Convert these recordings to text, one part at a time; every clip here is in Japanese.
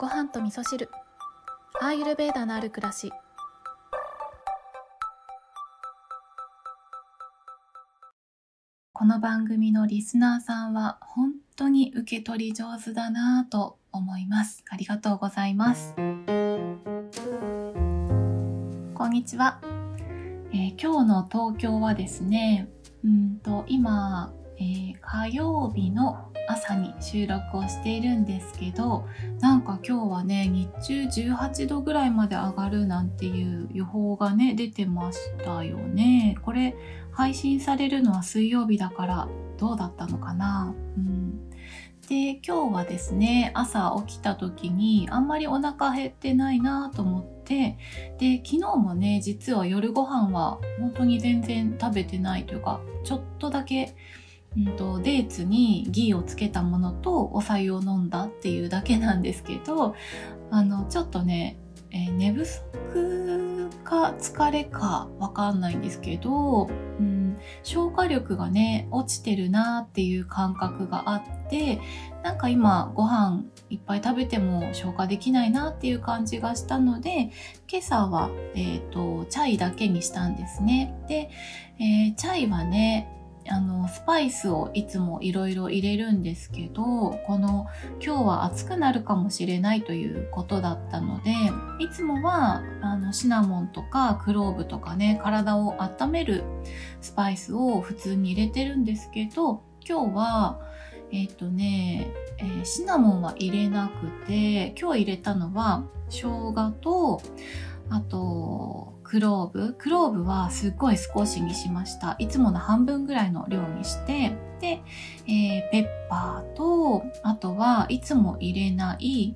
ご飯と味噌汁。アーユルベーダのある暮らし。この番組のリスナーさんは本当に受け取り上手だなぁと思います。ありがとうございます。こんにちは、えー今日の東京はですねうんと今、えー火曜日の朝に収録をしているんですけどなんか今日はね日中18度ぐらいまで上がるなんていう予報がね出てましたよね。これ配信されるのは水曜日だからどうだったのかな？うん。で今日はですね朝起きた時にあんまりお腹減ってないなと思ってで昨日もね実は夜ご飯は本当に全然食べてないというかちょっとだけうんとデーツにギーをつけたものとお白湯を飲んだっていうだけなんですけどあのちょっとね、えー寝不足か疲れかわかんないんですけど、うん、消化力がね落ちてるなっていう感覚があってなんか今ご飯いっぱい食べても消化できないなっていう感じがしたので今朝は、えー、とチャイだけにしたんですね。で、えーチャイはねあのスパイスをいつもいろいろ入れるんですけどこの今日は暑くなるかもしれないということだったのでいつもはあのシナモンとかクローブとかね体を温めるスパイスを普通に入れてるんですけど今日はえっ、とね、えーシナモンは入れなくて今日入れたのは生姜とあとクローブ。クローブはすっごい少しにしました。いつもの半分ぐらいの量にして。で、えーペッパーとあとはいつも入れない、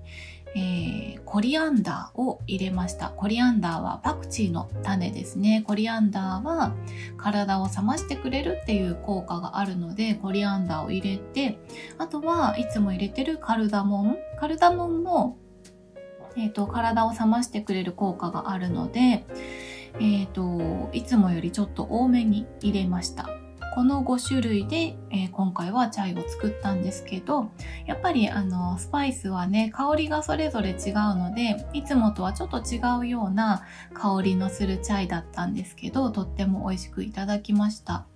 えーコリアンダーを入れました。コリアンダーはパクチーの種ですね。コリアンダーは体を冷ましてくれるっていう効果があるのでコリアンダーを入れてあとはいつも入れてるカルダモン。カルダモンもえー、と体を冷ましてくれる効果があるので、えー、といつもよりちょっと多めに入れました。この5種類で、えー今回はチャイを作ったんですけどやっぱりあのスパイスはね香りがそれぞれ違うのでいつもとはちょっと違うような香りのするチャイだったんですけどとっても美味しくいただきました。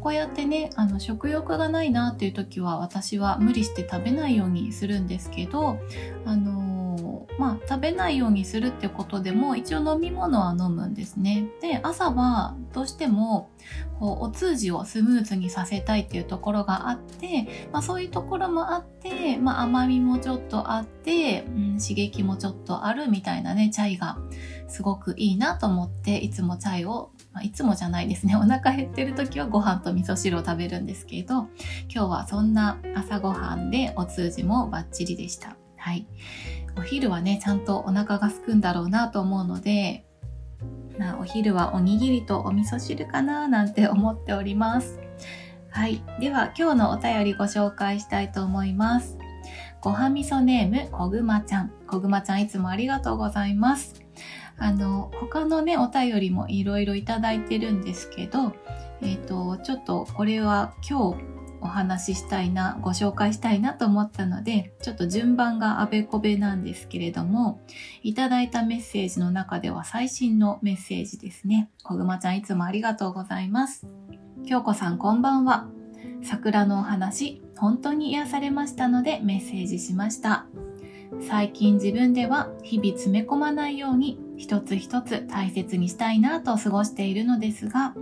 こうやってねあの食欲がないなっていう時は私は無理して食べないようにするんですけどあのまあ食べないようにするってことでも一応飲み物は飲むんですね。で朝はどうしてもこうお通じをスムーズにさせたいっていうところがあって、まあ、そういうところもあって、まあ、甘みもちょっとあって、うん、刺激もちょっとあるみたいなねチャイがすごくいいなと思っていつもチャイを、まあ、いつもじゃないですね。お腹減ってる時はご飯と味噌汁を食べるんですけど今日はそんな朝ごはんでお通じもバッチリでした。はい。お昼はねちゃんとお腹がすくんだろうなと思うのでまあお昼はおにぎりとお味噌汁かななんて思っておりますはい。では、今日のお便りご紹介したいと思います。ごはみそネーム、こぐまちゃん。こぐまちゃん、いつもありがとうございます。あの、他のね、お便りもいろいろいただいてるんですけど、えっ、と、ちょっとこれは今日お話ししたいな、ご紹介したいなと思ったので、ちょっと順番があべこべなんですけれども、いただいたメッセージの中では最新のメッセージですね。こぐまちゃん、いつもありがとうございます。京子さんこんばんは。桜のお話、本当に癒されましたのでメッセージしました。最近自分では日々詰め込まないように一つ一つ大切にしたいなと過ごしているのですが、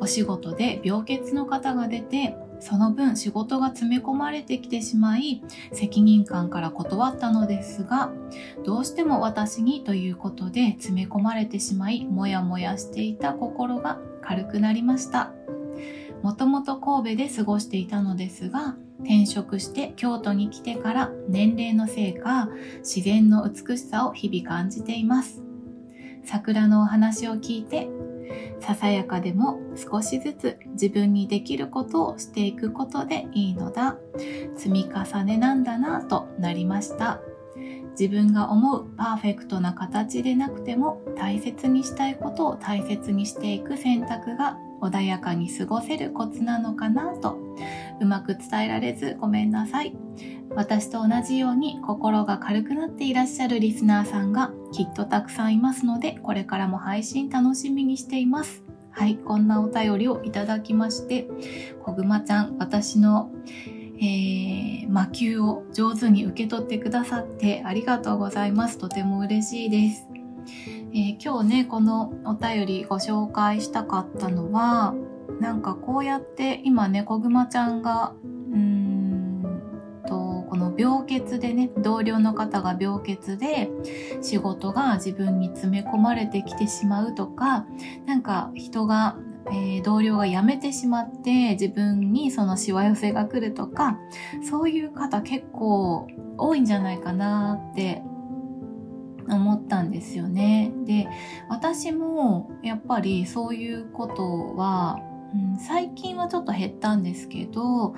お仕事で病欠の方が出て、その分仕事が詰め込まれてきてしまい、責任感から断ったのですが、どうしても私にということで詰め込まれてしまい、もやもやしていた心が軽くなりました。もともと神戸で過ごしていたのですが、転職して京都に来てから年齢のせいか、自然の美しさを日々感じています。桜のお話を聞いて、ささやかでも少しずつ自分にできることをしていくことでいいのだ。積み重ねなんだなぁとなりました。自分が思うパーフェクトな形でなくても大切にしたいことを大切にしていく選択が穏やかに過ごせるコツなのかなとうまく伝えられずごめんなさい私と同じように心が軽くなっていらっしゃるリスナーさんがきっとたくさんいますので、これからも配信楽しみにしています。はい、こんなお便りをいただきまして、こぐまちゃん、私の、えー、魔球を上手に受け取ってくださってありがとうございます。とても嬉しいです。えー、今日ね、このお便りご紹介したかったのは、なんかこうやって今ね、こぐまちゃんが、病欠でね、同僚の方が病欠で仕事が自分に詰め込まれてきてしまうとか、なんか人がえー、同僚が辞めてしまって自分にそのしわ寄せが来るとかそういう方結構多いんじゃないかなって思ったんですよね。で私もやっぱりそういうことはうん、最近はちょっと減ったんですけど、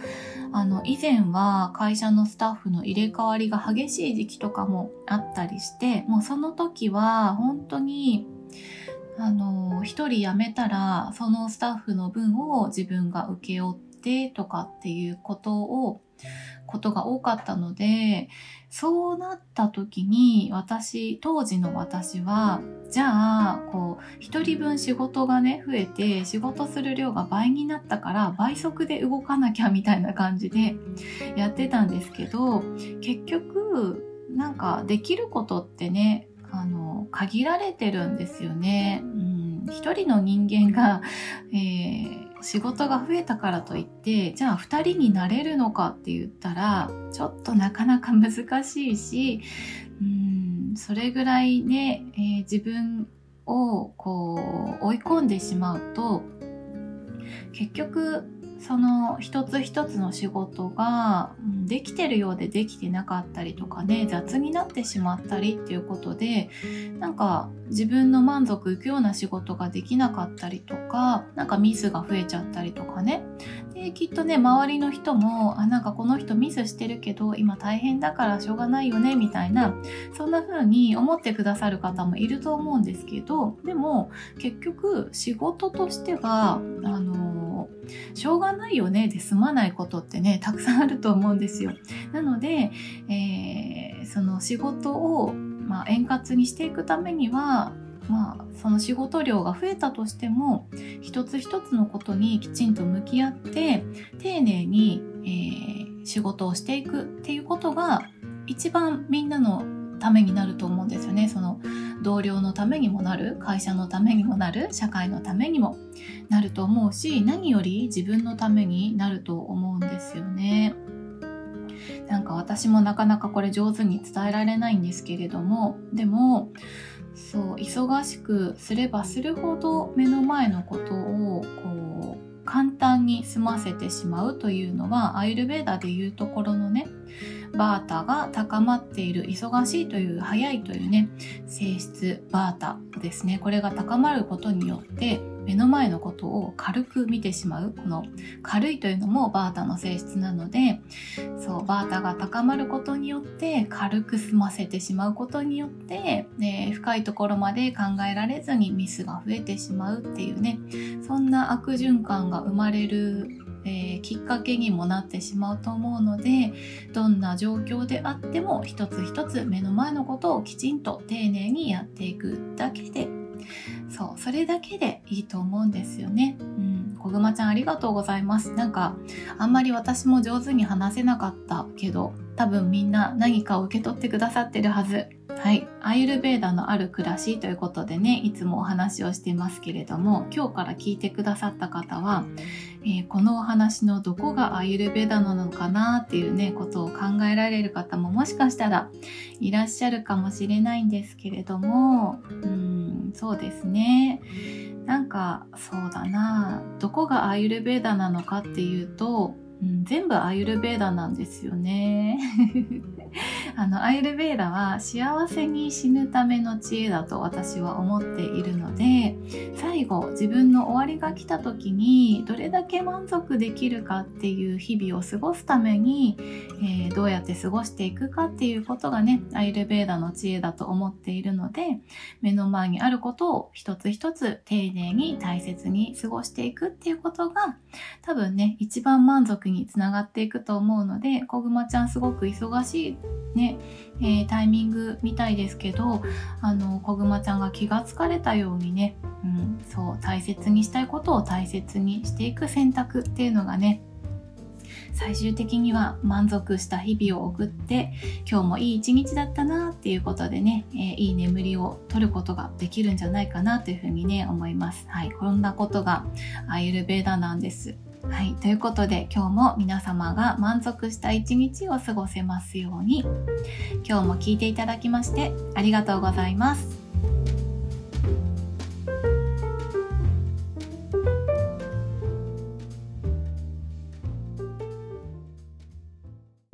あの、以前は会社のスタッフの入れ替わりが激しい時期とかもあったりして、もうその時は本当に、あの、一人辞めたら、そのスタッフの分を自分が請け負ってとかっていうことをことが多かったので、そうなった時に私、当時の私は、じゃあ、こう、一人分仕事がね、増えて、仕事する量が倍になったから、倍速で動かなきゃみたいな感じでやってたんですけど、結局、なんかできることってね、あの、限られてるんですよね。うん、一人の人間が、えー仕事が増えたからといってじゃあ2人になれるのかって言ったらちょっとなかなか難しいしうんそれぐらいね、えー、自分をこう追い込んでしまうと結局その一つ一つの仕事ができてるようでできてなかったりとかね雑になってしまったりっていうことでなんか自分の満足いくような仕事ができなかったりとかなんかミスが増えちゃったりとかね。できっとね周りの人もあなんかこの人ミスしてるけど今大変だからしょうがないよねみたいなそんな風に思ってくださる方もいると思うんですけどでも結局仕事としてはあしょうがないよねで済まないことってねたくさんあると思うんですよ。なので、えー、その仕事を、まあ、円滑にしていくためにはまあ、その仕事量が増えたとしても一つ一つのことにきちんと向き合って丁寧に、えー、仕事をしていくっていうことが一番みんなのためになると思うんですよね。その同僚のためにもなる会社のためにもなる社会のためにもなると思うし何より自分のためになると思うんですよね。なんか私もなかなかこれ上手に伝えられないんですけれどもでもそう忙しくすればするほど目の前のことをこう簡単に済ませてしまうというのはアイルベーダでいうところのねバータが高まっている忙しいという早いというね性質バータですね。これが高まることによって目の前のことを軽く見てしまうこの軽いというのもバータの性質なのでそうバータが高まることによって軽く済ませてしまうことによって、ね、深いところまで考えられずにミスが増えてしまうっていうねそんな悪循環が生まれるえー、きっかけにもなってしまうと思うのでどんな状況であっても一つ一つ目の前のことをきちんと丁寧にやっていくだけでそうそれだけでいいと思うんですよね。うんこぐまちゃんありがとうございます。なんかあんまり私も上手に話せなかったけど多分みんな何かを受け取ってくださってるはず。はい。アイルベーダのある暮らしということでね、いつもお話をしてますけれども、今日から聞いてくださった方は、えー、このお話のどこがアイルベーダなのかなっていうね、ことを考えられる方ももしかしたらいらっしゃるかもしれないんですけれども、うん、そうですね。なんか、そうだな、どこがアイルベーダなのかっていうと、うん、全部アイルベーダなんですよね。あの、アイルベーダは幸せに死ぬための知恵だと私は思っているので、最後自分の終わりが来た時にどれだけ満足できるかっていう日々を過ごすために、えー、どうやって過ごしていくかっていうことがねアイルベーダの知恵だと思っているので目の前にあることを一つ一つ丁寧に大切に過ごしていくっていうことが多分ね一番満足につながっていくと思うのでこぐまちゃんすごく忙しいね、えー、タイミングみたいですけどあのこぐまちゃんが気がつかれたようにね、うん、そう大切にしたいことを大切にしていく選択っていうのがね最終的には満足した日々を送って今日もいい一日だったなっていうことでね、えー、いい眠りを取ることができるんじゃないかなというふうにね思います。はいこんなことがアイルベーダなんです。はい。ということで、今日も皆様が満足した一日を過ごせますように、今日も聞いていただきましてありがとうございます。